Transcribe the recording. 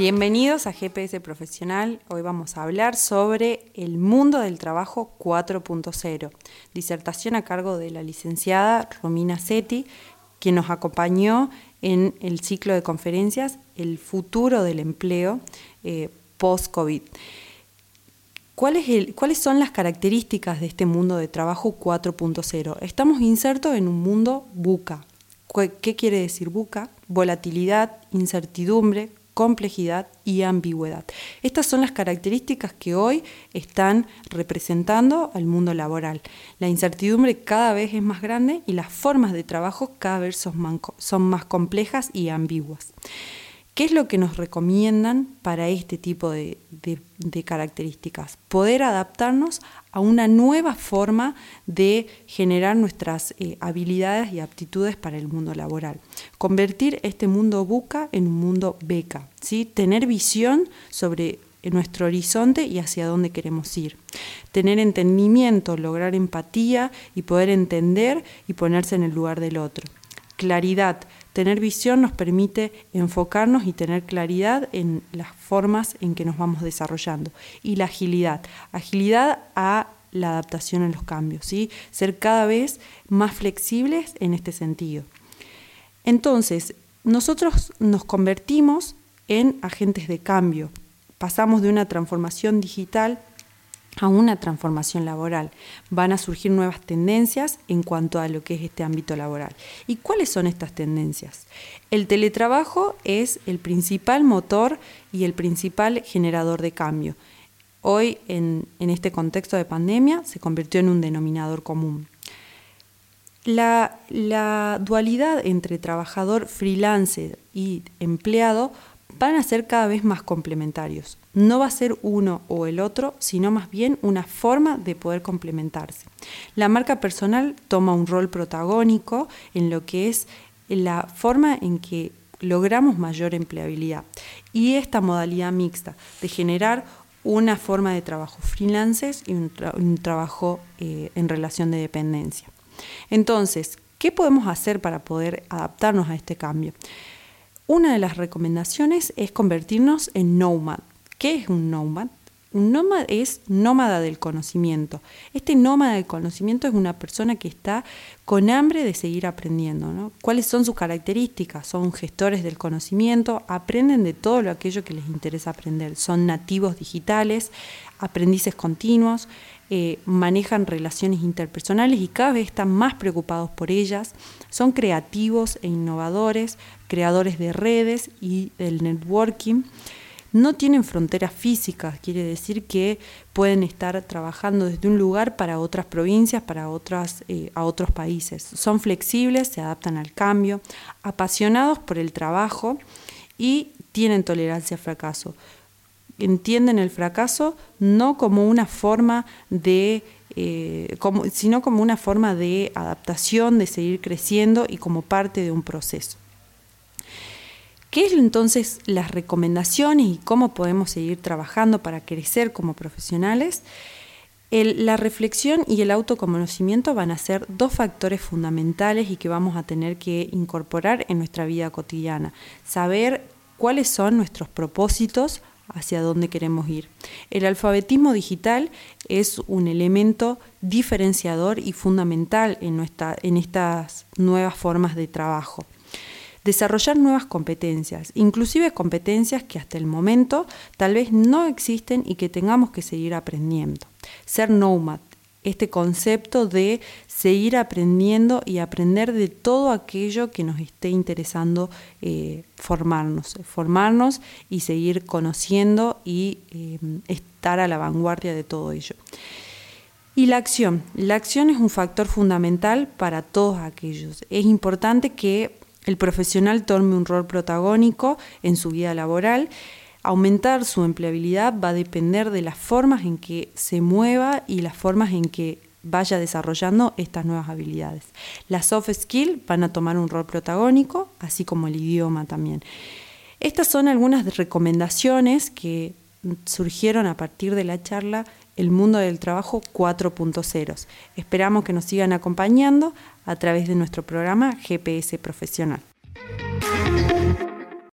Bienvenidos a GPS Profesional. Hoy vamos a hablar sobre el mundo del trabajo 4.0. Disertación a cargo de la licenciada Romina Seti, quien nos acompañó en el ciclo de conferencias El futuro del empleo eh, post-COVID. ¿Cuáles son las características de este mundo de trabajo 4.0? Estamos insertos en un mundo buca. ¿Qué quiere decir buca? Volatilidad, incertidumbre, complejidad y ambigüedad. Estas son las características que hoy están representando al mundo laboral. La incertidumbre cada vez es más grande y las formas de trabajo cada vez son más complejas y ambiguas. ¿Qué es lo que nos recomiendan para este tipo de, características? Poder adaptarnos a una nueva forma de generar nuestras eh, habilidades y aptitudes para el mundo laboral. Convertir este mundo buca en un mundo beca, ¿sí? tener visión sobre nuestro horizonte y hacia dónde queremos ir. Tener entendimiento, lograr empatía y poder entender y ponerse en el lugar del otro. Claridad, Tener visión nos permite enfocarnos y tener claridad en las formas en que nos vamos desarrollando. Y la agilidad. Agilidad a la adaptación a los cambios, ¿sí? ser cada vez más flexibles en este sentido. Entonces, nosotros nos convertimos en agentes de cambio. Pasamos de una transformación digital a una transformación laboral. Van a surgir nuevas tendencias en cuanto a lo que es este ámbito laboral. ¿Y cuáles son estas tendencias? El teletrabajo es el principal motor y el principal generador de cambio. Hoy, en, este contexto de pandemia, se convirtió en un denominador común. La, la dualidad entre trabajador freelancer y empleado van a ser cada vez más complementarios. No va a ser uno o el otro, sino más bien una forma de poder complementarse. La marca personal toma un rol protagónico en lo que es la forma en que logramos mayor empleabilidad y esta modalidad mixta de generar una forma de trabajo freelances y un, trabajo eh, en relación de dependencia. Entonces, ¿qué podemos hacer para poder adaptarnos a este cambio? Una de las recomendaciones es convertirnos en nomad. ¿Qué es un nomad? Un nómada es nómada del conocimiento. Este nómada del conocimiento es una persona que está con hambre de seguir aprendiendo. ¿Cuáles son sus características? Son gestores del conocimiento, aprenden de todo lo aquello que les interesa aprender. Son nativos digitales, aprendices continuos, eh, manejan relaciones interpersonales y cada vez están más preocupados por ellas. Son creativos e innovadores, creadores de redes y del networking no tienen fronteras físicas, quiere decir que pueden estar trabajando desde un lugar para otras provincias, para otras, eh, a otros países. Son flexibles, se adaptan al cambio, apasionados por el trabajo y tienen tolerancia al fracaso. Entienden el fracaso no como una forma de eh, sino como una forma de adaptación, de seguir creciendo y como parte de un proceso. ¿Qué es entonces las recomendaciones y cómo podemos seguir trabajando para crecer como profesionales? la reflexión y el autoconocimiento van a ser dos factores fundamentales y que vamos a tener que incorporar en nuestra vida cotidiana. Saber cuáles son nuestros propósitos, hacia dónde queremos ir. El alfabetismo digital es un elemento diferenciador y fundamental en, en estas nuevas formas de trabajo desarrollar nuevas competencias, inclusive competencias que hasta el momento tal vez no existen y que tengamos que seguir aprendiendo. Ser nomad, este concepto de seguir aprendiendo y aprender de todo aquello que nos esté interesando eh, formarnos, formarnos y seguir conociendo y eh, estar a la vanguardia de todo ello. Y la acción. La acción es un factor fundamental para todos aquellos. Es importante que el profesional tome un rol protagónico en su vida laboral. Aumentar su empleabilidad va a depender de las formas en que se mueva y las formas en que vaya desarrollando estas nuevas habilidades. Las soft skills van a tomar un rol protagónico, así como el idioma también. Estas son algunas recomendaciones que surgieron a partir de la charla el mundo del trabajo 4.0. Esperamos que nos sigan acompañando a través de nuestro programa GPS Profesional.